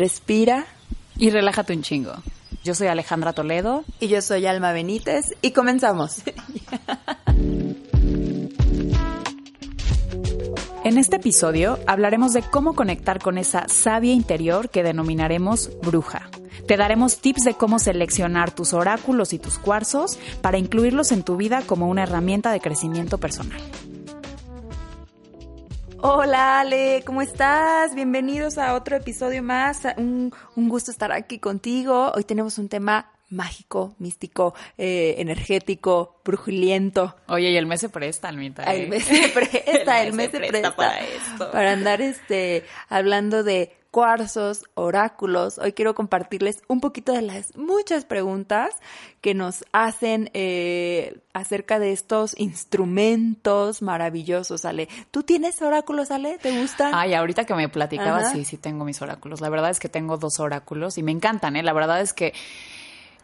respira y relájate un chingo. Yo soy Alejandra Toledo. Y yo soy Alma Benítez y comenzamos. En este episodio hablaremos de cómo conectar con esa sabia interior que denominaremos bruja. Te daremos tips de cómo seleccionar tus oráculos y tus cuarzos para incluirlos en tu vida como una herramienta de crecimiento personal. Hola Ale, ¿cómo estás? Bienvenidos a otro episodio más. Un, gusto estar aquí contigo. Hoy tenemos un tema mágico, místico, eh, energético, brujuliento. Oye, y el mes se presta, Almita. El mes se presta, el mes, se, presta, para esto. Para andar este, hablando de cuarzos, oráculos. Hoy quiero compartirles un poquito de las muchas preguntas que nos hacen eh, acerca de estos instrumentos maravillosos, Ale. ¿Tú tienes oráculos, Ale? ¿Te gustan? Ay, ahorita que me platicaba, sí, sí tengo mis oráculos. La verdad es que tengo dos oráculos y me encantan, ¿eh? La verdad es que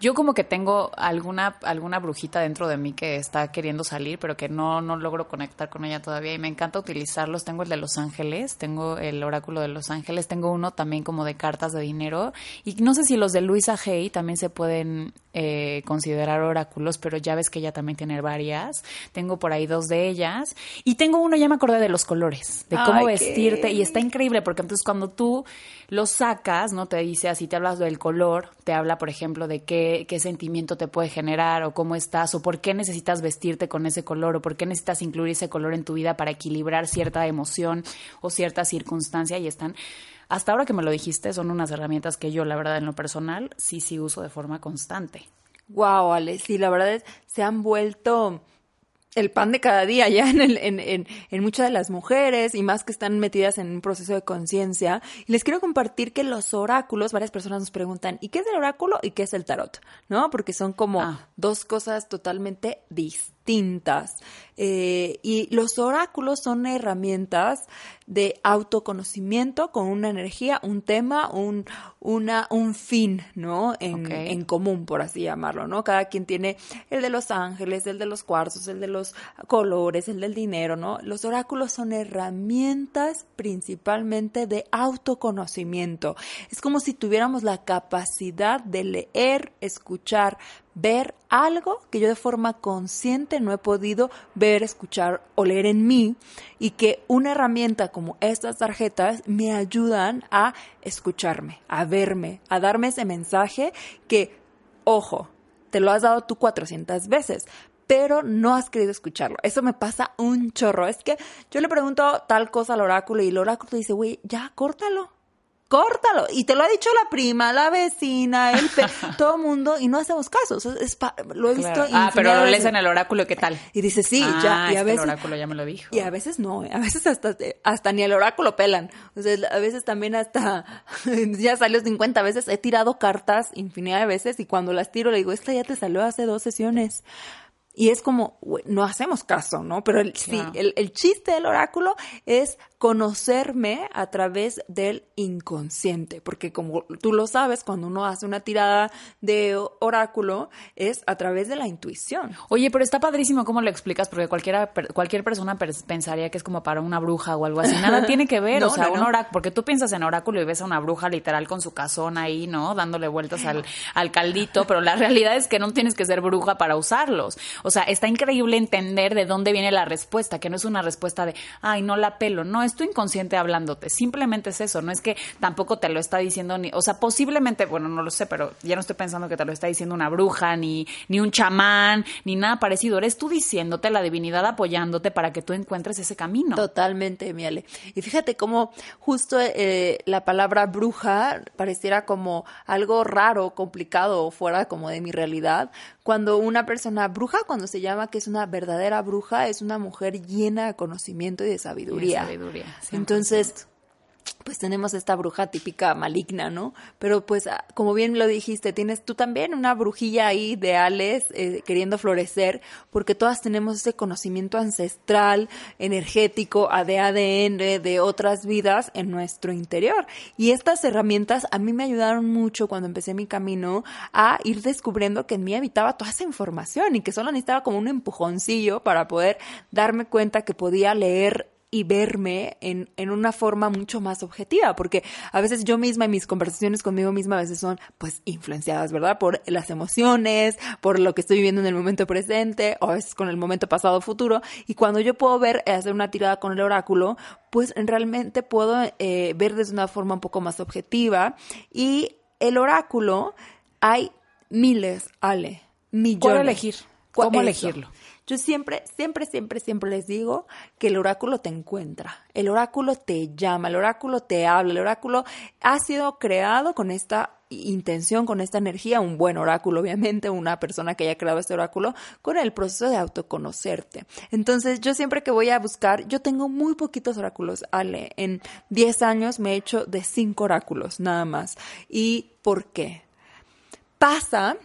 yo como que tengo alguna, alguna brujita dentro de mí que está queriendo salir, pero que no, no logro conectar con ella todavía y me encanta utilizarlos. Tengo el de Los Ángeles, tengo el oráculo de Los Ángeles, tengo uno también como de cartas de dinero y no sé si los de Luisa Hay también se pueden eh, considerar oráculos, pero ya ves que ella también tiene varias. Tengo por ahí dos de ellas y tengo uno, ya me acordé de los colores, de cómo vestirte y está increíble porque entonces cuando tú los sacas, ¿no? Te dice así, te hablas del color, te habla, por ejemplo, de qué, qué sentimiento te puede generar o cómo estás o por qué necesitas vestirte con ese color o por qué necesitas incluir ese color en tu vida para equilibrar cierta emoción o cierta circunstancia y están... Hasta ahora que me lo dijiste, son unas herramientas que yo, la verdad, en lo personal, sí, sí uso de forma constante. Wow, Ale, sí, la verdad es, se han vuelto el pan de cada día ya en, el, en, en, en, muchas de las mujeres y más que están metidas en un proceso de conciencia. Y les quiero compartir que los oráculos, varias personas nos preguntan, ¿y qué es el oráculo y qué es el tarot? ¿No? Porque son como ah. dos cosas totalmente distintas distintas. Eh, y los oráculos son herramientas de autoconocimiento con una energía, un tema, un, una, un fin, ¿no? En, en, común, por así llamarlo, ¿no? Cada quien tiene el de los ángeles, el de los cuarzos, el de los colores, el del dinero, ¿no? Los oráculos son herramientas principalmente de autoconocimiento. Es como si tuviéramos la capacidad de leer, escuchar, ver algo que yo de forma consciente no he podido ver, escuchar o leer en mí y que una herramienta como estas tarjetas me ayudan a escucharme, a verme, a darme ese mensaje que, ojo, te lo has dado tú 400 veces, pero no has querido escucharlo. Eso me pasa un chorro. Es que yo le pregunto tal cosa al oráculo y el oráculo dice, güey, ya, córtalo córtalo. Y te lo ha dicho la prima, la vecina, el pe todo el mundo, y no hacemos caso. Es lo he visto. Ah, pero lo lees en el oráculo, ¿qué tal? Y dice, sí, ya. Ah, y a veces, el oráculo ya me lo dijo. Y a veces no, ¿eh? a veces hasta, hasta ni el oráculo pelan. O sea, a veces también hasta, ya salió 50 veces, he tirado cartas infinidad de veces, y cuando las tiro le digo, esta ya te salió hace dos sesiones. Y es como, no hacemos caso, ¿no? Pero el, sí, el, el, chiste del oráculo es conocerme a través del inconsciente, porque como tú lo sabes, cuando uno hace una tirada de oráculo es a través de la intuición. Oye, pero está padrísimo cómo lo explicas, porque cualquiera, cualquier persona pensaría que es como para una bruja o algo así. Nada tiene que ver, o sea, un oráculo, porque tú piensas en oráculo y ves a una bruja literal con su casón ahí, ¿no? Dándole vueltas al, al caldito, pero la realidad es que no tienes que ser bruja para usarlos. O sea, está increíble entender de dónde viene la respuesta, que no es una respuesta de, ay, no la pelo, no, es tu inconsciente hablándote, simplemente es eso, no es que tampoco te lo está diciendo ni, o sea, posiblemente, bueno, no lo sé, pero ya no estoy pensando que te lo está diciendo una bruja, ni, ni un chamán, ni nada parecido, eres tú diciéndote, la divinidad apoyándote para que tú encuentres ese camino. Totalmente, Miale. Y fíjate cómo justo eh, la palabra bruja pareciera como algo raro, complicado o fuera como de mi realidad, cuando una persona bruja, cuando se llama que es una verdadera bruja, es una mujer llena de conocimiento y de sabiduría. sabiduría Entonces, pues tenemos esta bruja típica maligna, ¿no? Pero pues ah, como bien lo dijiste, tienes tú también una brujilla ahí ideales eh, queriendo florecer, porque todas tenemos ese conocimiento ancestral, energético, de ADN, de otras vidas en nuestro interior. Y estas herramientas a mí me ayudaron mucho cuando empecé mi camino a ir descubriendo que en mí habitaba toda esa información y que solo necesitaba como un empujoncillo para poder darme cuenta que podía leer y verme en, en una forma mucho más objetiva, porque a veces yo misma y mis conversaciones conmigo misma a veces son pues influenciadas, ¿verdad? Por las emociones, por lo que estoy viviendo en el momento presente, o veces con el momento pasado o futuro, y cuando yo puedo ver, eh, hacer una tirada con el oráculo, pues realmente puedo eh, ver desde una forma un poco más objetiva, y el oráculo hay miles, Ale, millones. ¿Cuál elegir? ¿Cómo elegirlo? Yo siempre, siempre, siempre, siempre les digo que el oráculo te encuentra, el oráculo te llama, el oráculo te habla, el oráculo ha sido creado con esta intención, con esta energía, un buen oráculo, obviamente, una persona que haya creado este oráculo, con el proceso de autoconocerte. Entonces, yo siempre que voy a buscar, yo tengo muy poquitos oráculos, Ale. En 10 años me he hecho de 5 oráculos, nada más. ¿Y por qué? Pasa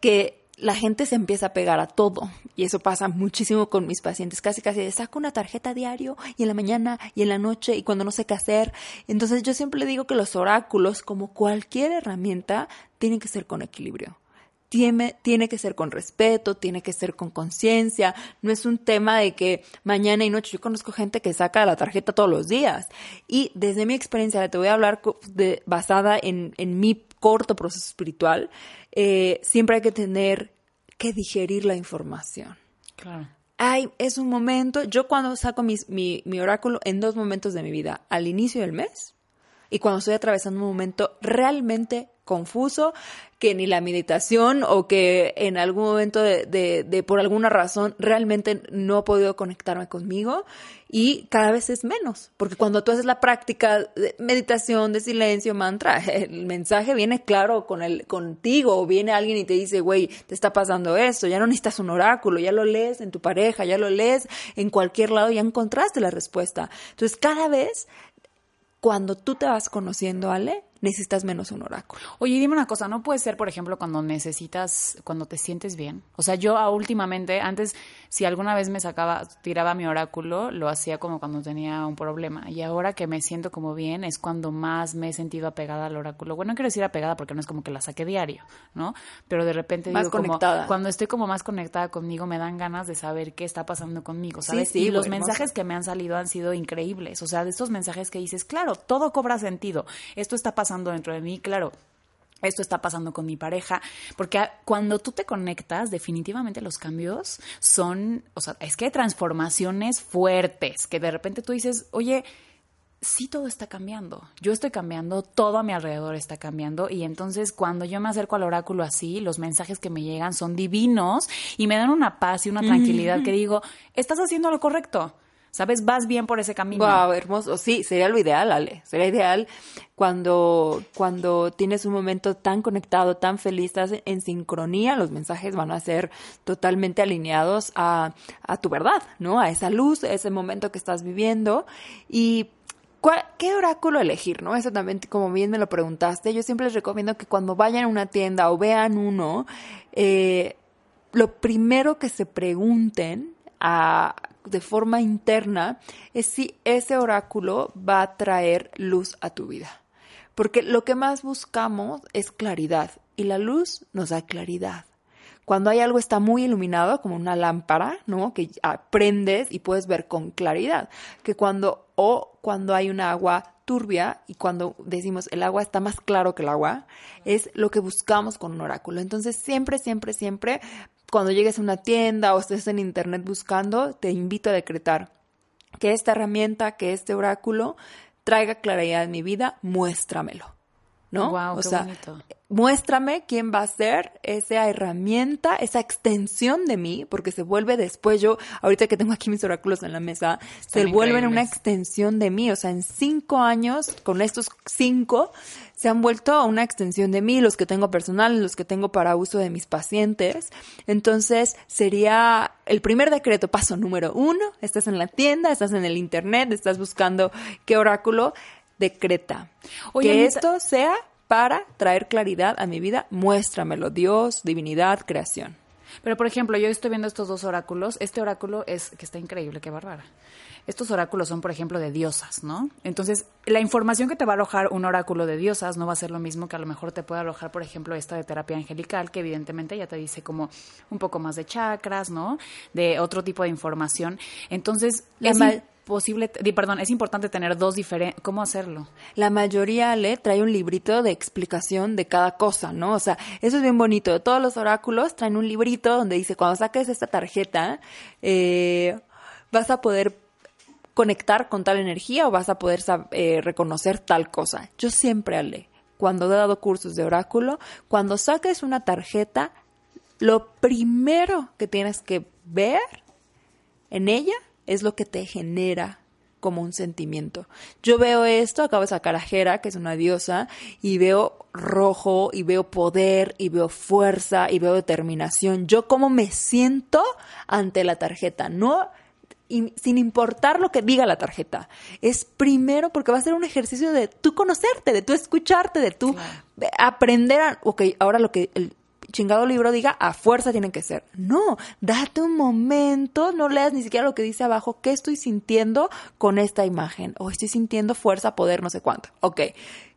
que la gente se empieza a pegar a todo. Y eso pasa muchísimo con mis pacientes. Casi, casi saco una tarjeta diario y en la mañana y en la noche y cuando no sé qué hacer. Entonces yo siempre digo que los oráculos, como cualquier herramienta, tienen que ser con equilibrio. Tiene, tiene que ser con respeto, tiene que ser con conciencia. No es un tema de que mañana y noche. Yo conozco gente que saca la tarjeta todos los días. Y desde mi experiencia, te voy a hablar basada en, en mi corto proceso espiritual eh, siempre hay que tener que digerir la información. Claro. Ay, es un momento, yo cuando saco mi, mi oráculo en dos momentos de mi vida, al inicio del mes y cuando estoy atravesando un momento realmente confuso, que ni la meditación o que en algún momento de, de, por alguna razón realmente no he podido conectarme conmigo y cada vez es menos, porque cuando tú haces la práctica de meditación, de silencio, mantra, el mensaje viene claro con el, contigo o viene alguien y te dice, güey, te está pasando esto, ya no necesitas un oráculo, ya lo lees en tu pareja, ya lo lees en cualquier lado, ya encontraste la respuesta. Entonces cada vez cuando tú te vas conociendo, Ale, necesitas menos un oráculo. Oye, dime una cosa, ¿no puede ser, por ejemplo, cuando necesitas, cuando te sientes bien? O sea, yo últimamente, antes, si alguna vez me sacaba, tiraba mi oráculo, lo hacía como cuando tenía un problema. Y ahora que me siento como bien, es cuando más me he sentido apegada al oráculo. Bueno, no quiero decir apegada porque no es como que la saque diario, ¿no? Pero de repente más conectada. cuando estoy como más conectada conmigo, me dan ganas de saber qué está pasando conmigo, ¿sabes? Sí, sí, y los mensajes que me han salido han sido increíbles. O sea, de estos mensajes que dices, claro, todo cobra sentido. Esto está pasando dentro de mí, claro, esto está pasando con mi pareja, porque cuando tú te conectas, definitivamente los cambios son, o sea, es que hay transformaciones fuertes, que de repente tú dices, oye, sí todo está cambiando, yo estoy cambiando, todo a mi alrededor está cambiando y entonces cuando yo me acerco al oráculo así, los mensajes que me llegan son divinos y me dan una paz y una tranquilidad que digo, estás haciendo lo correcto. ¿Sabes? Vas bien por ese camino. Wow, hermoso. Sí, sería lo ideal, Ale. Sería ideal cuando, cuando tienes un momento tan conectado, tan feliz, estás en sincronía, los mensajes van a ser totalmente alineados a, a tu verdad, ¿no? A esa luz, a ese momento que estás viviendo. Y ¿Qué oráculo elegir? ¿No? Eso también, como bien me lo preguntaste, yo siempre les recomiendo que cuando vayan a una tienda o vean uno, eh, lo primero que se pregunten a, de forma interna es si ese oráculo va a traer luz a tu vida. Porque lo que más buscamos es claridad y la luz nos da claridad. Cuando hay algo está muy iluminado, como una lámpara, ¿no? Que prendes y puedes ver con claridad. Que cuando, o cuando hay un agua turbia y cuando decimos el agua está más claro que el agua, es lo que buscamos con un oráculo. Entonces, siempre, siempre, siempre cuando llegues a una tienda o estés en internet buscando, te invito a decretar que esta herramienta, que este oráculo traiga claridad en mi vida, muéstramelo. ¿No? Wow, o qué sea, bonito muéstrame quién va a ser esa herramienta, esa extensión de mí, porque se vuelve después, yo, ahorita que tengo aquí mis oráculos en la mesa, se vuelven una extensión de mí. O sea, en cinco años, con estos cinco, se han vuelto a una extensión de mí, los que tengo personales, los que tengo para uso de mis pacientes. Entonces, sería el primer decreto, paso número uno, estás en la tienda, estás en el internet, estás buscando qué oráculo, decreta. que esto sea para traer claridad a mi vida, muéstramelo, Dios, divinidad, creación. Pero, por ejemplo, yo estoy viendo estos dos oráculos. Este oráculo es que está increíble, qué bárbara. Estos oráculos son, por ejemplo, de diosas, ¿no? Entonces, la información que te va a alojar un oráculo de diosas no va a ser lo mismo que a lo mejor te puede alojar, por ejemplo, esta de terapia angelical, que evidentemente ya te dice como un poco más de chakras, ¿no? De otro tipo de información. Entonces, la, posible, perdón, es importante tener dos diferentes, ¿cómo hacerlo? La mayoría le trae un librito de explicación de cada cosa, ¿no? O sea, eso es bien bonito. Todos los oráculos traen un librito donde dice, cuando saques esta tarjeta, eh, vas a poder conectar con tal energía o vas a poder eh, reconocer tal cosa. Yo siempre, Ale, cuando he dado cursos de oráculo, cuando saques una tarjeta, lo primero que tienes que ver en ella es lo que te genera como un sentimiento. Yo veo esto, acabo de sacar a Jera, que es una diosa, y veo rojo, y veo poder, y veo fuerza, y veo determinación. Yo cómo me siento ante la tarjeta, no y sin importar lo que diga la tarjeta. Es primero porque va a ser un ejercicio de tú conocerte, de tú escucharte, de tú aprender a, ok, ahora lo que el chingado libro diga a fuerza tienen que ser. No, date un momento, no leas ni siquiera lo que dice abajo, qué estoy sintiendo con esta imagen, o estoy sintiendo fuerza, poder, no sé cuánto. Ok,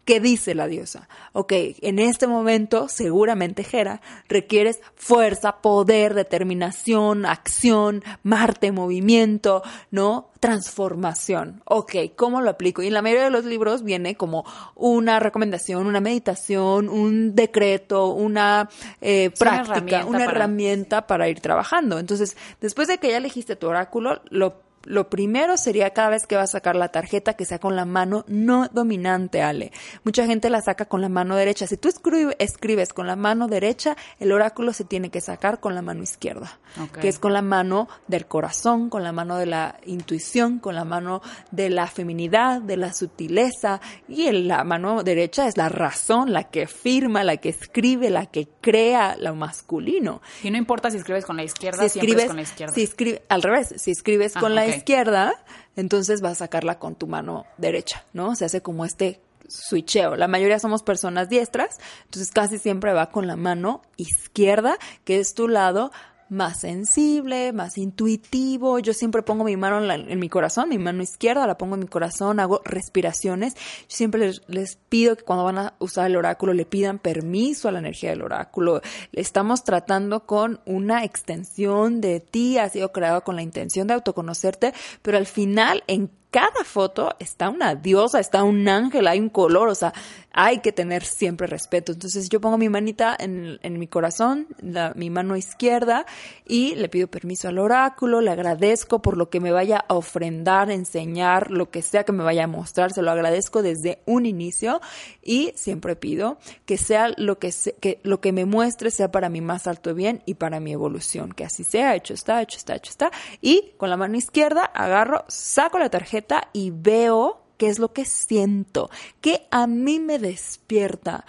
¿Qué dice la diosa? Ok, en este momento, seguramente, Jera, requieres fuerza, poder, determinación, acción, Marte, movimiento, ¿no? Transformación. Ok, ¿cómo lo aplico? Y en la mayoría de los libros viene como una recomendación, una meditación, un decreto, una eh, práctica, una herramienta para ir trabajando. Entonces, después de que ya elegiste tu oráculo, lo lo primero sería cada vez que vas a sacar la tarjeta que sea con la mano no dominante, Ale. Mucha gente la saca con la mano derecha. Si tú escribes con la mano derecha, el oráculo se tiene que sacar con la mano izquierda, que es con la mano del corazón, con la mano de la intuición, con la mano de la feminidad, de la sutileza. Y la mano derecha es la razón, la que firma, la que escribe, la que crea lo masculino. Y no importa si escribes con la izquierda, si escribes con la izquierda. Si escribe, al revés, si escribes con la izquierda, entonces vas a sacarla con tu mano derecha, ¿no? Se hace como este switcheo. La mayoría somos personas diestras, entonces casi siempre va con la mano izquierda, que es tu lado más sensible, más intuitivo. Yo siempre pongo mi mano en, mi corazón, mi mano izquierda la pongo en mi corazón, hago respiraciones. Yo siempre les, pido que cuando van a usar el oráculo le pidan permiso a la energía del oráculo. Estamos tratando con una extensión de ti, ha sido creado con la intención de autoconocerte, pero al final en cada foto está una diosa, está un ángel, hay un color, o sea, hay que tener siempre respeto. Entonces yo pongo mi manita en, mi corazón, mi mano izquierda, y le pido permiso al oráculo, le agradezco por lo que me vaya a ofrendar, enseñar, lo que sea que me vaya a mostrar, se lo agradezco desde un inicio y siempre pido que sea lo que, que, lo que me muestre sea para mi más alto bien y para mi evolución, que así sea, hecho está, hecho está, hecho está. Y con la mano izquierda agarro, saco la tarjeta, y veo qué es lo que siento, que a mí me despierta.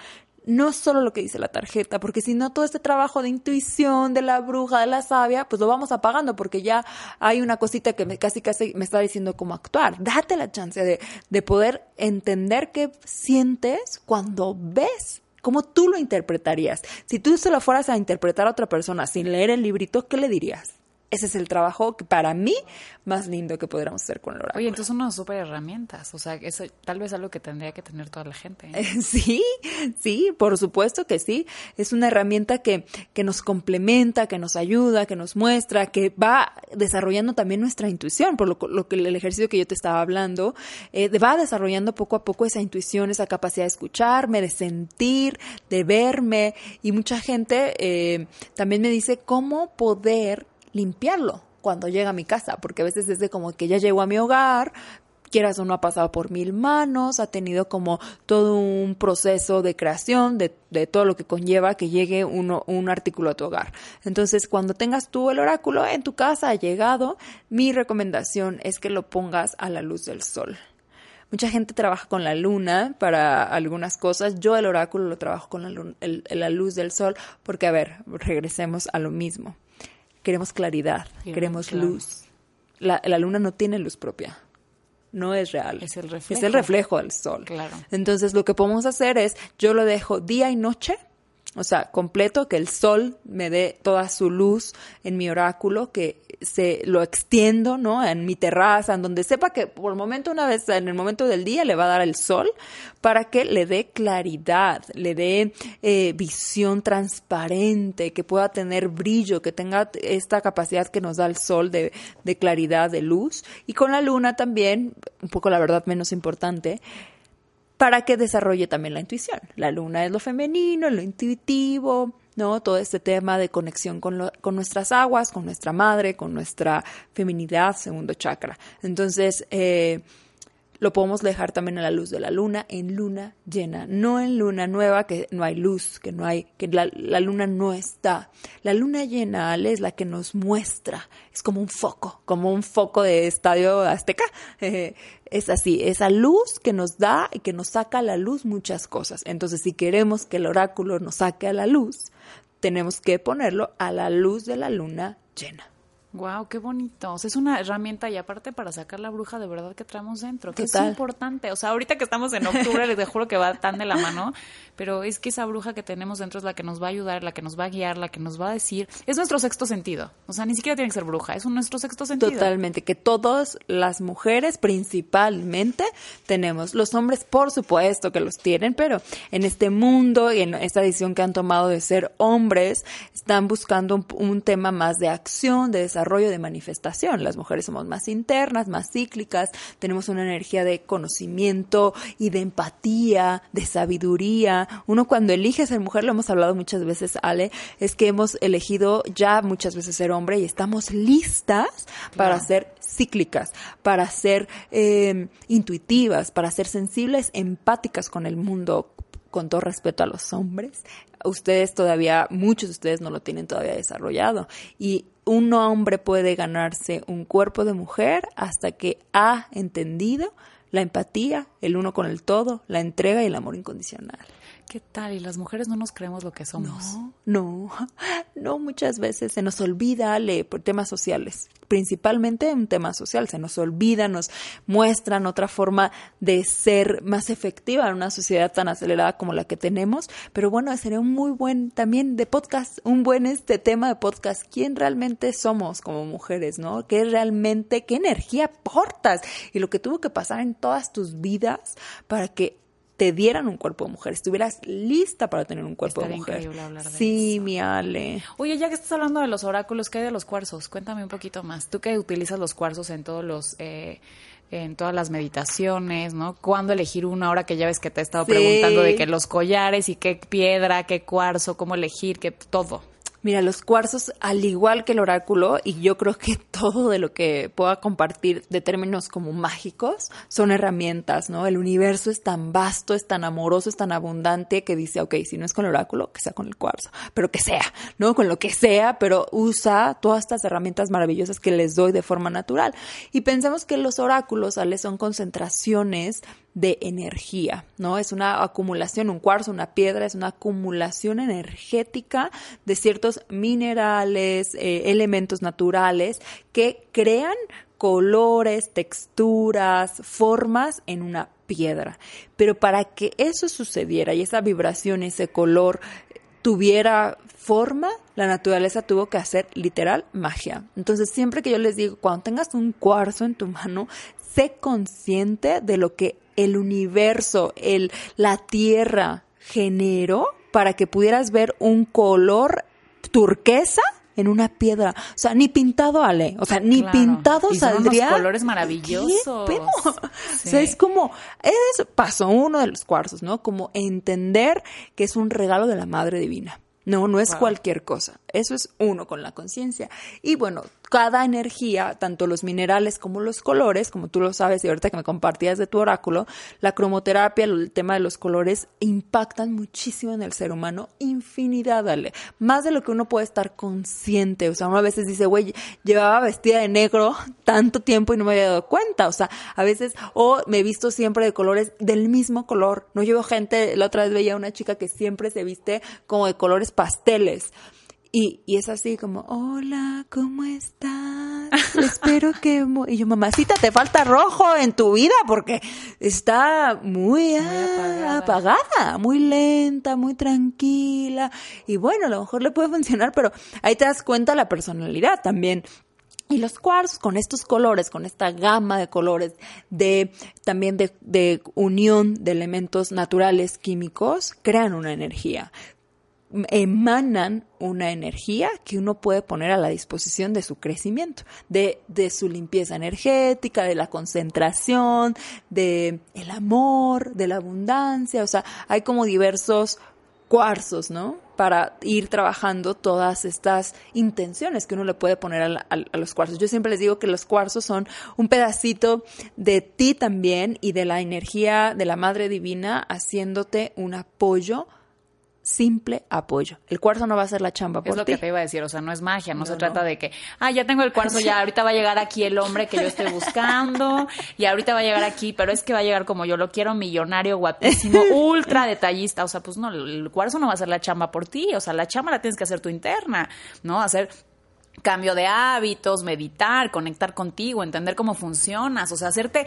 No solo lo que dice la tarjeta, porque si no todo este trabajo de intuición, de la bruja, de la sabia, pues lo vamos apagando porque ya hay una cosita que me, casi casi me está diciendo cómo actuar. Date la chance de, de poder entender qué sientes cuando ves ¿Cómo tú lo interpretarías? Si tú se lo fueras a interpretar a otra persona sin leer el librito, ¿qué le dirías? Ese es el trabajo que para mí más lindo que podríamos hacer con el oráculo. Oye, entonces son unas súper herramientas, o sea, eso tal vez algo que tendría que tener toda la gente. ¿eh? Sí, sí, por supuesto que sí. Es una herramienta que, que nos complementa, que nos ayuda, que nos muestra, que va desarrollando también nuestra intuición, por lo, que el ejercicio que yo te estaba hablando, eh, va desarrollando poco a poco esa intuición, esa capacidad de escucharme, de sentir, de verme, y mucha gente eh, también me dice cómo poder limpiarlo cuando llega a mi casa, porque a veces es de como que ya llegó a mi hogar, quieras o no ha pasado por mil manos, ha tenido como todo un proceso de creación de, de todo lo que conlleva que llegue uno, un artículo a tu hogar. Entonces, cuando tengas tú el oráculo en tu casa, ha llegado, mi recomendación es que lo pongas a la luz del sol. Mucha gente trabaja con la luna para algunas cosas. Yo el oráculo lo trabajo con la, la luz del sol porque, a ver, regresemos a lo mismo queremos claridad, queremos luz. La, luna no tiene luz propia. No es real. Es el reflejo. Es el reflejo del sol. Claro. Entonces, lo que podemos hacer es, yo lo dejo día y noche o sea, completo, que el sol me dé toda su luz en mi oráculo, que se lo extiendo, ¿no? En mi terraza, en donde sepa que por el momento, una vez en el momento del día, le va a dar el sol para que le dé claridad, le dé eh, visión transparente, que pueda tener brillo, que tenga esta capacidad que nos da el sol de, de claridad, de luz. Y con la luna también, un poco la verdad menos importante, para que desarrolle también la intuición. La luna es lo femenino, lo intuitivo, ¿no? Todo este tema de conexión con, con nuestras aguas, con nuestra madre, con nuestra feminidad, segundo chakra. Entonces, eh, lo podemos dejar también a la luz de la luna, en luna llena, no en luna nueva, que no hay luz, que no hay, que la, luna no está. La luna llena, Ale, es la que nos muestra, es como un foco, como un foco de estadio azteca. es así, esa luz que nos da y que nos saca a la luz muchas cosas. Entonces, si queremos que el oráculo nos saque a la luz, tenemos que ponerlo a la luz de la luna llena. Wow, qué bonito. O sea, es una herramienta y aparte para sacar la bruja de verdad que traemos dentro, que es importante. O sea, ahorita que estamos en octubre, les juro que va tan de la mano, pero es que esa bruja que tenemos dentro es la que nos va a ayudar, la que nos va a guiar, la que nos va a decir. Es nuestro sexto sentido. O sea, ni siquiera tiene que ser bruja, es nuestro sexto sentido. Totalmente, que todas las mujeres principalmente tenemos. Los hombres, por supuesto que los tienen, pero en este mundo y en esta decisión que han tomado de ser hombres, están buscando un, un tema más de acción, de desarrollo desarrollo de manifestación. Las mujeres somos más internas, más cíclicas, tenemos una energía de conocimiento y de empatía, de sabiduría. Uno cuando elige ser mujer, lo hemos hablado muchas veces, Ale, es que hemos elegido ya muchas veces ser hombre y estamos listas para ser cíclicas, para ser eh, intuitivas, para ser sensibles, empáticas con el mundo, con todo respeto a los hombres, ustedes todavía, muchos de ustedes no lo tienen todavía desarrollado. Y un hombre puede ganarse un cuerpo de mujer hasta que ha entendido la empatía, el uno con el todo, la entrega y el amor incondicional. ¿Qué tal? Y las mujeres no nos creemos lo que somos. No, no, no muchas veces se nos olvida le, por temas sociales, principalmente un tema social, se nos olvida, nos muestran otra forma de ser más efectiva en una sociedad tan acelerada como la que tenemos, pero bueno, sería un muy buen también de podcast, un buen este tema de podcast, quién realmente somos como mujeres, ¿no? ¿Qué realmente, qué energía aportas? Y lo que tuvo que pasar en todas tus vidas para que te dieran un cuerpo de mujer, estuvieras lista para tener un cuerpo de mujer. Increíble hablar de sí, mi Ale. Oye, ya que estás hablando de los oráculos, ¿qué hay de los cuarzos? Cuéntame un poquito más. Tú que utilizas los cuarzos en todos los eh, en todas las meditaciones, ¿no? ¿Cuándo elegir uno? Ahora que ya ves que te he estado preguntando de que los collares y qué piedra, qué cuarzo, cómo elegir, qué todo. Mira, los cuarzos, al igual que el oráculo, y yo creo que todo de lo que pueda compartir de términos como mágicos, son herramientas, ¿no? El universo es tan vasto, es tan amoroso, es tan abundante que dice, ok, si no es con el oráculo, que sea con el cuarzo, pero que sea, ¿no? Con lo que sea, pero usa todas estas herramientas maravillosas que les doy de forma natural. Y pensemos que los oráculos, ¿sale? Son concentraciones de energía, ¿no? Es una acumulación, un cuarzo, una piedra, es una acumulación energética de ciertos minerales, eh, elementos naturales que crean colores, texturas, formas en una piedra. Pero para que eso sucediera y esa vibración, ese color tuviera forma, la naturaleza tuvo que hacer literal magia. Entonces, siempre que yo les digo, cuando tengas un cuarzo en tu mano, sé consciente de lo que el universo, el, la tierra generó para que pudieras ver un color turquesa en una piedra. O sea, ni pintado, Ale. O sea, ni pintado y saldría. Son colores maravillosos. O sea, es como, es paso uno de los cuarzos, ¿no? Como entender que es un regalo de la Madre Divina. No, no es cualquier cosa. Eso es uno con la conciencia. Y bueno, cada energía, tanto los minerales como los colores, como tú lo sabes y ahorita que me compartías de tu oráculo, la cromoterapia, el tema de los colores impactan muchísimo en el ser humano, infinidad, dale, más de lo que uno puede estar consciente, o sea, uno a veces dice, güey, llevaba vestida de negro tanto tiempo y no me había dado cuenta, o sea, a veces, o me he visto siempre de colores del mismo color, no llevo gente, la otra vez veía una chica que siempre se viste como de colores pasteles, Y, y es así como, hola, ¿cómo estás? Espero que... Y yo, mamacita, te falta rojo en tu vida porque está muy, apagada. muy lenta, muy tranquila. Y bueno, a lo mejor le puede funcionar, pero ahí te das cuenta la personalidad también. Y los cuarzos con estos colores, con esta gama de colores, de también de, de, unión de elementos naturales químicos, crean una energía emanan una energía que uno puede poner a la disposición de su crecimiento, de, de su limpieza energética, de la concentración, de el amor, de la abundancia, o sea, hay como diversos cuarzos, ¿no? Para ir trabajando todas estas intenciones que uno le puede poner a, a, los cuarzos. Yo siempre les digo que los cuarzos son un pedacito de ti también y de la energía de la Madre Divina haciéndote un apoyo simple apoyo. El cuarzo no va a ser la chamba por Es lo que te iba a decir, o sea, no es magia, no, se trata de que, ah, ya tengo el cuarzo, ya ahorita va a llegar aquí el hombre que yo estoy buscando, y ahorita va a llegar aquí, pero es que va a llegar como yo lo quiero, millonario, guapísimo, ultra detallista, o sea, pues no, el cuarzo no va a ser la chamba por ti, o sea, la chamba la tienes que hacer tu interna, ¿no? Hacer cambio de hábitos, meditar, conectar contigo, entender cómo funcionas, o sea, hacerte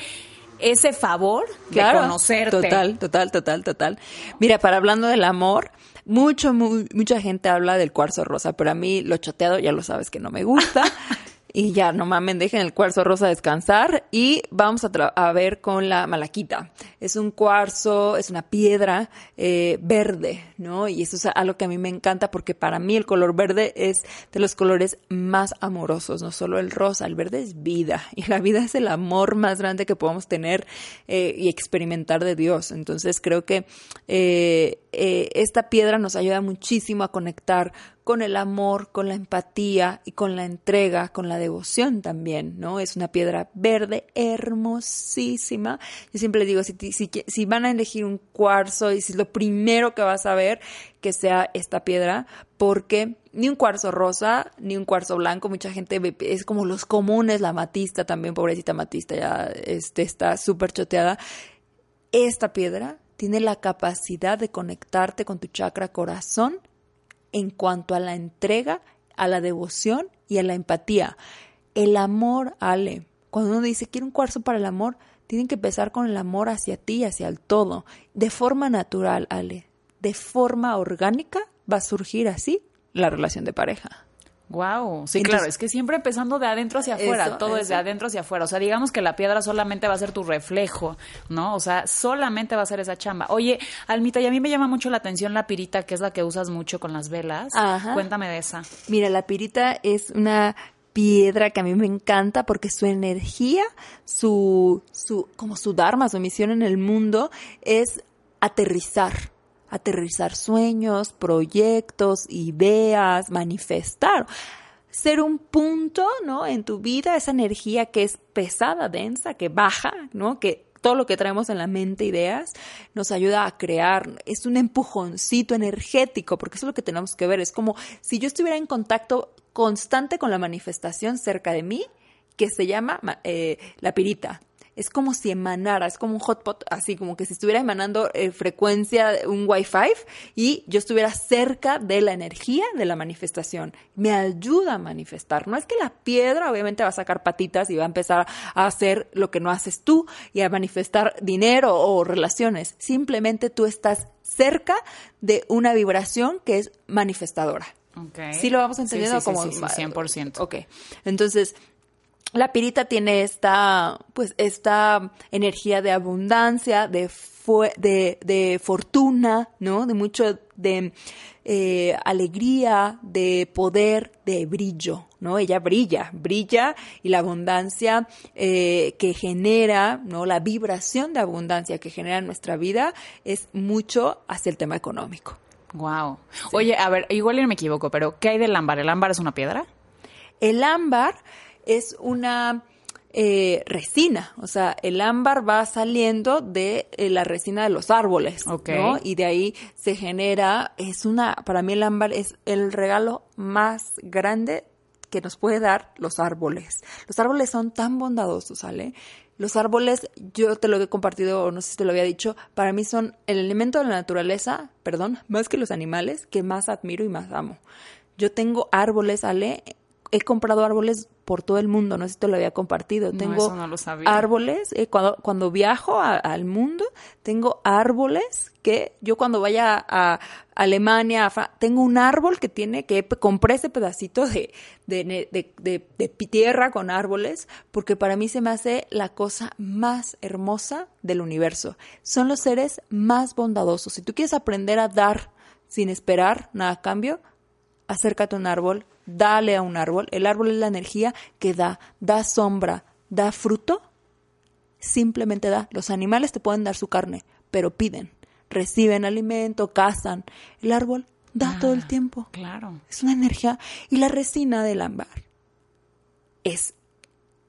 ese favor de conocerte. Total, total, total, total. Mira, para hablando del amor, mucho, mucha gente habla del cuarzo rosa, pero a mí lo choteado ya lo sabes que no me gusta. y ya, no mamen, dejen el cuarzo rosa descansar y vamos a, ver con la malaquita. Es un cuarzo, es una piedra eh, verde, ¿no? Y eso es algo que a mí me encanta porque para mí el color verde es de los colores más amorosos, no solo el rosa, el verde es vida y la vida es el amor más grande que podemos tener eh, y experimentar de Dios. Entonces creo que eh, esta piedra nos ayuda muchísimo a conectar con el amor, con la empatía y con la entrega, con la devoción también, ¿no? Es una piedra verde hermosísima. Yo siempre digo, si, si, si van a elegir un cuarzo y si es lo primero que vas a ver, que sea esta piedra, porque ni un cuarzo rosa, ni un cuarzo blanco, mucha gente es como los comunes, la matista también, pobrecita matista, ya este, está súper choteada. Esta piedra tiene la capacidad de conectarte con tu chakra corazón en cuanto a la entrega, a la devoción y a la empatía. El amor, Ale. Cuando uno dice quiero un cuarzo para el amor, tienen que empezar con el amor hacia ti, hacia el todo, de forma natural, Ale. De forma orgánica va a surgir así la relación de pareja. Wow, sí, claro, es que siempre empezando de adentro hacia afuera, todo es de adentro hacia afuera. O sea, digamos que la piedra solamente va a ser tu reflejo, ¿no? O sea, solamente va a ser esa chamba. Oye, Almita, y a mí me llama mucho la atención la pirita, que es la que usas mucho con las velas. Ajá. Cuéntame de esa. Mira, la pirita es una piedra que a mí me encanta porque su energía, su, su, como su dharma, su misión en el mundo es aterrizar aterrizar sueños, proyectos, ideas, manifestar ser un punto, ¿no? En tu vida, esa energía que es pesada, densa, que baja, ¿no? Que todo lo que traemos en la mente, ideas, nos ayuda a crear. Es un empujoncito energético, porque eso es lo que tenemos que ver. Es como si yo estuviera en contacto constante con la manifestación cerca de mí, que se llama eh, la pirita es como si emanara, es como un hotpot, así como que si estuviera emanando eh, frecuencia, un Wi-Fi y yo estuviera cerca de la energía de la manifestación. Me ayuda a manifestar. No es que la piedra obviamente va a sacar patitas y va a empezar a hacer lo que no haces tú y a manifestar dinero o relaciones. Simplemente tú estás cerca de una vibración que es manifestadora. Okay. Sí lo vamos entendiendo sí, como sí, 100%. Ok. Entonces, la pirita tiene esta, pues, esta energía de abundancia, de, de, de fortuna, ¿no? De mucho, de eh, alegría, de poder, de brillo, ¿no? Ella brilla, brilla y la abundancia eh, que genera, ¿no? La vibración de abundancia que genera en nuestra vida es mucho hacia el tema económico. Wow. Oye, a ver, igual yo me equivoco, pero ¿qué hay del ámbar? ¿El ámbar es una piedra? El ámbar es una eh, resina, o sea, el ámbar va saliendo de eh, la resina de los árboles, ¿no? Y de ahí se genera, es una, para mí el ámbar es el regalo más grande que nos puede dar los árboles. Los árboles son tan bondadosos, ¿sale? Los árboles, yo te lo he compartido, o no sé si te lo había dicho, para mí son el elemento de la naturaleza, perdón, más que los animales, que más admiro y más amo Yo tengo árboles, Ale, he comprado árboles por todo el mundo, no sé si te lo había compartido. tengo árboles, eh, cuando, cuando viajo al mundo, tengo árboles que yo cuando vaya a Alemania, tengo un árbol que tiene, que compré ese pedacito de, de, de, de, tierra con árboles, porque para mí se me hace la cosa más hermosa del universo. Son los seres más bondadosos. Si tú quieres aprender a dar sin esperar nada a cambio, acércate a un árbol, dale a un árbol. El árbol es la energía que da, da sombra, da fruto, simplemente da. Los animales te pueden dar su carne, pero piden, reciben alimento, cazan. El árbol da todo el ah, tiempo. Claro. Es una energía. Y la resina del ámbar es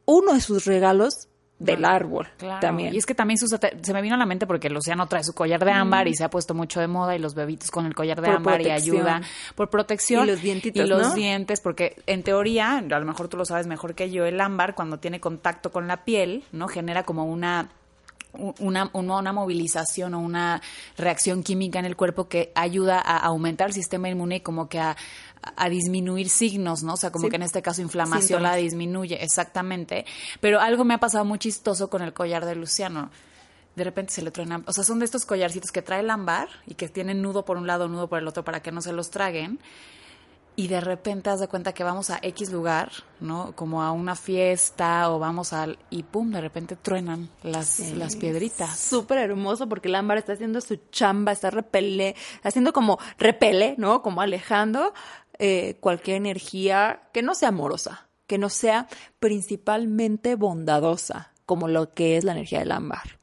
uno de sus regalos del árbol también. Y es que también se me vino a la mente porque el océano trae su collar de ámbar y se ha puesto mucho de moda y los bebitos con el collar de ámbar y ayuda por protección. Y los dientitos, Y los dientes, porque en teoría, a lo mejor tú lo sabes mejor que yo, el ámbar cuando tiene contacto con la piel, ¿no? Genera como una una, una, movilización o una reacción química en el cuerpo que ayuda a aumentar el sistema inmune y como que a, a disminuir signos, ¿no? O sea, como que en este caso inflamación la disminuye, exactamente. Pero algo me ha pasado muy chistoso con el collar de Luciano. De repente se le truena, o sea, son de estos collarcitos que trae el ámbar y que tienen nudo por un lado, nudo por el otro para que no se los traguen y de repente haz de cuenta que vamos a X lugar, ¿no? Como a una fiesta o vamos al... y pum, de repente truenan las, las piedritas. Súper hermoso porque el ámbar está haciendo su chamba, está repele, haciendo como repele, ¿no? Como alejando eh, cualquier energía que no sea amorosa, que no sea principalmente bondadosa, como lo que es la energía del ámbar.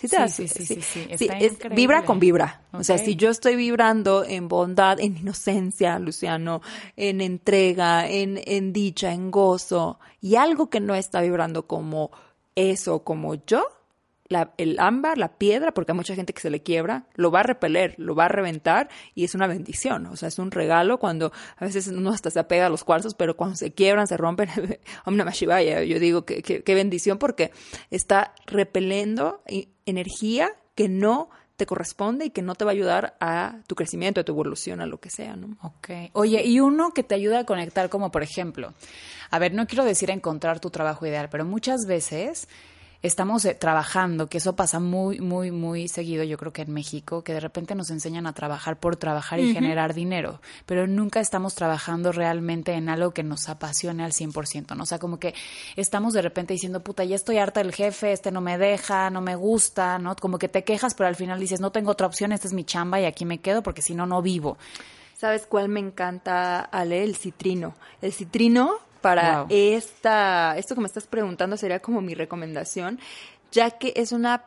Sí, sí, sí, sí, vibra con vibra. O sea, si yo estoy vibrando en bondad, en inocencia, Luciano, en entrega, en, en dicha, en gozo, y algo que no está vibrando como eso, como yo, el ámbar, la piedra, porque hay mucha gente que se le quiebra, lo va a repeler, lo va a reventar y es una bendición. O sea, es un regalo cuando a veces uno hasta se apega a los cuarzos, pero cuando se quiebran, se rompen, yo digo que, qué bendición porque está repelendo energía que no te corresponde y que no te va a ayudar a tu crecimiento, a tu evolución, a lo que sea, ¿no? Ok. Oye, y uno que te ayuda a conectar, como por ejemplo, a ver, no quiero decir encontrar tu trabajo ideal, pero muchas veces estamos eh, trabajando, que eso pasa muy, muy, muy seguido, yo creo que en México, que de repente nos enseñan a trabajar por trabajar y generar dinero, pero nunca estamos trabajando realmente en algo que nos apasione al 100%, ¿no? O sea, como que estamos de repente diciendo, puta, ya estoy harta del jefe, este no me deja, no me gusta, ¿no? Como que te quejas, pero al final dices, no tengo otra opción, esta es mi chamba y aquí me quedo porque si no, no vivo. ¿Sabes cuál me encanta, Ale? El citrino. El citrino para esta, esto que me estás preguntando sería como mi recomendación, ya que es una,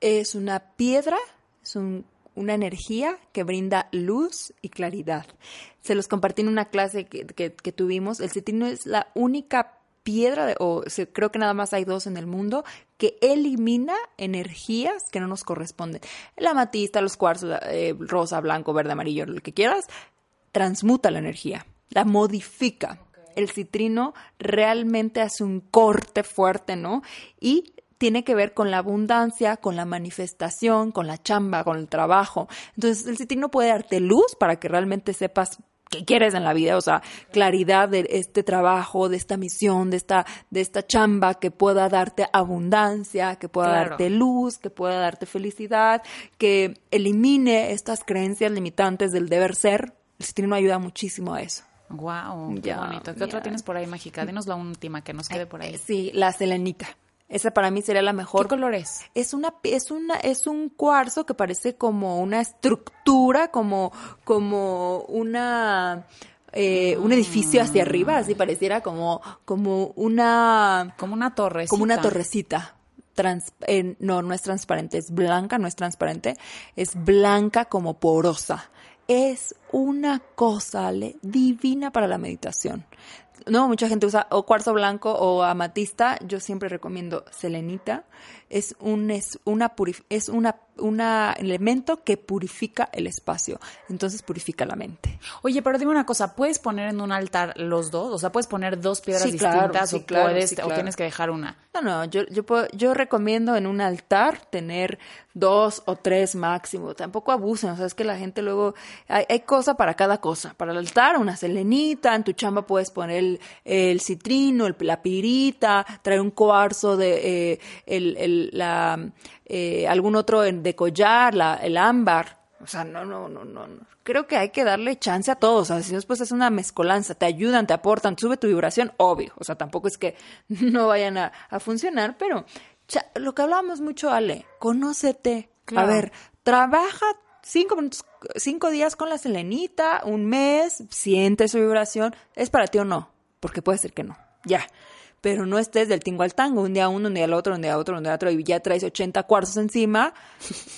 es una piedra, es una energía que brinda luz y claridad. Se los compartí en una clase que, que, tuvimos. El citrino es la única piedra, o creo que nada más hay dos en el mundo, que elimina energías que no nos corresponden. La amatista, los cuarzos, eh, rosa, blanco, verde, amarillo, lo que quieras, transmuta la energía, la modifica el citrino realmente hace un corte fuerte, ¿no? Y tiene que ver con la abundancia, con la manifestación, con la chamba, con el trabajo. Entonces, el citrino puede darte luz para que realmente sepas qué quieres en la vida, o sea, claridad de este trabajo, de esta misión, de esta, de esta chamba que pueda darte abundancia, que pueda darte luz, que pueda darte felicidad, que elimine estas creencias limitantes del deber ser. El citrino ayuda muchísimo a eso. Wow, qué bonito. ¿Qué otra tienes por ahí mágica? Dinos la última que nos quede por ahí. Sí, la selenita. Esa para mí sería la mejor. ¿Qué color es? Es una, es una, es un cuarzo que parece como una estructura, como, como una, eh, un edificio hacia arriba, así pareciera como, como una, como una torrecita. Como una torrecita. Trans, eh, no, no es transparente, es blanca, no es transparente, es blanca como porosa es una cosa divina para la meditación. no, mucha gente usa o cuarzo blanco o amatista. Yo siempre recomiendo selenita. Es un es una es una un elemento que purifica el espacio, entonces purifica la mente. Oye, pero dime una cosa, ¿puedes poner en un altar los dos? O sea, ¿puedes poner dos piedras distintas o puedes o tienes que dejar una? No, no, yo yo yo recomiendo en un altar tener dos o tres máximo. Tampoco abusen, o sea, es que la gente luego hay, hay cosa para cada cosa. Para el altar una selenita, en tu chamba puedes poner el, citrino, el, la pirita, traer un cuarzo de eh, el, la eh, algún otro de collar, la, el ámbar. O sea, no, no, no, no, Creo que hay que darle chance a todos. O sea, si después es una mezcolanza, te ayudan, te aportan, sube tu vibración, obvio. O sea, tampoco es que no vayan a, funcionar, pero lo que hablábamos mucho, Ale, conócete. A ver, trabaja cinco minutos, cinco días con la selenita, un mes, siente su vibración. ¿Es para ti o no? Porque puede ser que no. Ya pero no estés del tingo al tango, un día uno, un día al otro, un día otro, un día otro, y ya traes 80 cuarzos encima,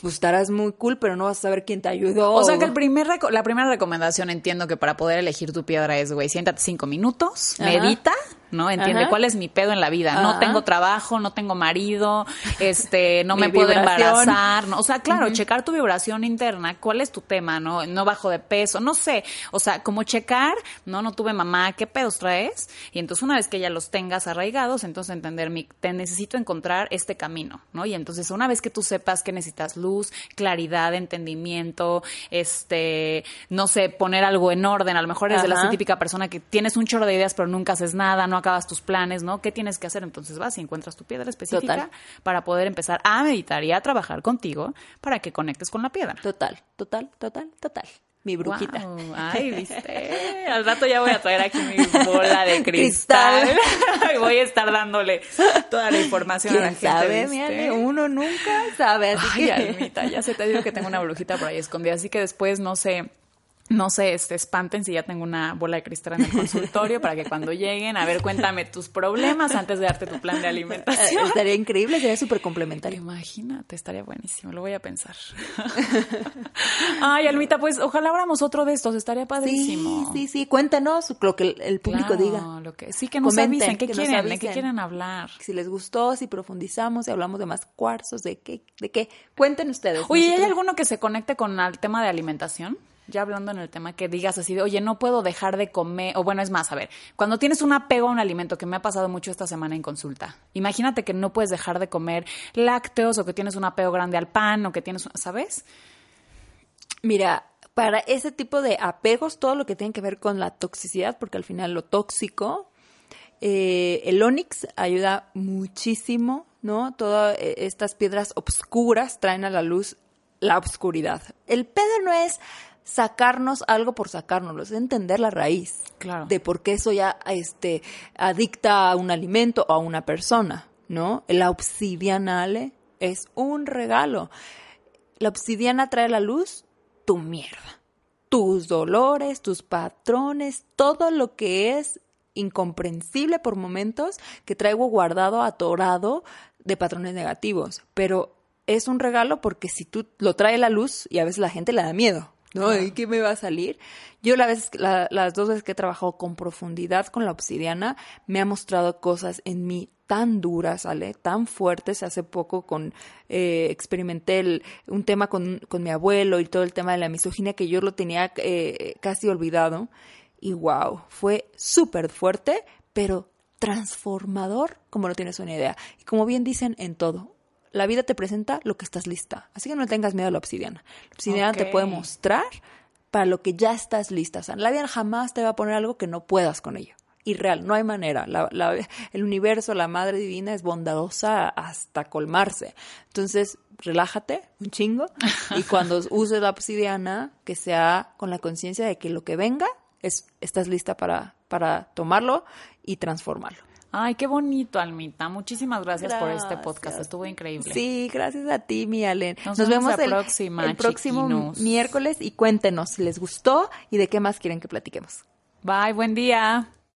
pues estarás muy cool, pero no vas a saber quién te ayudó. O sea que el primer la primera recomendación entiendo que para poder elegir tu piedra es, güey, siéntate cinco minutos, medita, ¿no? Entiende cuál es mi pedo en la vida. No tengo trabajo, no tengo marido, este, no me puedo embarazar. ¿no? O sea, claro, checar tu vibración interna, cuál es tu tema, ¿no? No bajo de peso, no sé. O sea, como checar, no, no tuve mamá, ¿qué pedos traes? Y entonces una vez que ya los tengas arraigados, entonces entender, mi, te necesito encontrar este camino, ¿no? Y entonces una vez que tú sepas que necesitas luz, claridad, entendimiento, este, no sé, poner algo en orden, a lo mejor eres de la típica persona que tienes un chorro de ideas pero nunca haces nada, no acabas tus planes, ¿no? ¿Qué tienes que hacer? Entonces vas y encuentras tu piedra específica para poder empezar a meditar y a trabajar contigo para que conectes con la piedra. Total, total, total, total. Mi brujita. Ay, viste. Al rato ya voy a traer aquí mi bola de cristal. y voy a estar dándole toda la información a la gente. Sabe, uno nunca sabe. Ay, Almita, ya se te digo que tengo una brujita por ahí escondida, así que después no sé no se este, espanten si ya tengo una bola de cristal en el consultorio para que cuando lleguen, a ver, cuéntame tus problemas antes de darte tu plan de alimentación. Estaría increíble, sería súper complementario. Imagínate, estaría buenísimo, lo voy a pensar. Ay, Almita, pues ojalá abramos otro de estos, estaría padrísimo. Sí, sí, sí, cuéntanos lo que el público diga. Lo que, sí, que nos avisen, ¿qué quieren? ¿De qué quieren hablar? Si les gustó, si profundizamos, si hablamos de más cuarzos, de qué, de qué. Cuenten ustedes. Oye, ¿hay alguno que se conecte con el tema de alimentación? Ya hablando en el tema, que digas así de, oye, no puedo dejar de comer, o bueno, es más, a ver, cuando tienes un apego a un alimento, que me ha pasado mucho esta semana en consulta, imagínate que no puedes dejar de comer lácteos o que tienes un apego grande al pan o que tienes, ¿sabes? Mira, para ese tipo de apegos, todo lo que tiene que ver con la toxicidad, porque al final lo tóxico, eh, el onix ayuda muchísimo, ¿no? Todas eh, estas piedras obscuras traen a la luz la obscuridad. El pedo no es sacarnos algo por sacárnoslo, es entender la raíz de por qué eso ya este, adicta a un alimento o a una persona, ¿no? La obsidiana, Ale, es un regalo. La obsidiana trae a la luz tu mierda, tus dolores, tus patrones, todo lo que es incomprensible por momentos que traigo guardado, atorado de patrones negativos. Pero es un regalo porque si tú lo trae a la luz y a veces la gente le da miedo, ¿no? ¿Y qué me va a salir? Yo la vez, las dos veces que he trabajado con profundidad con la obsidiana, me ha mostrado cosas en mí tan duras, ¿sale? Tan fuertes. Hace poco con eh, experimenté un tema con, con, mi abuelo y todo el tema de la misoginia que yo lo tenía eh, casi olvidado. Y wow, fue súper fuerte, pero transformador como no tienes una idea. Y como bien dicen en todo, la vida te presenta lo que estás lista. Así que no tengas miedo a la obsidiana. La obsidiana te puede mostrar para lo que ya estás lista. O sea, la vida jamás te va a poner algo que no puedas con ello. Irreal, no hay manera. el universo, la madre divina es bondadosa hasta colmarse. Entonces, relájate un chingo y cuando uses la obsidiana, que sea con la conciencia de que lo que venga, es, estás lista para, para tomarlo y transformarlo. Ay, qué bonito, Almita. Muchísimas gracias, por este podcast. Estuvo increíble. Sí, gracias a ti, mi Alen. Nos, vemos, el, el próximo miércoles y cuéntenos si les gustó y de qué más quieren que platiquemos. Bye, buen día.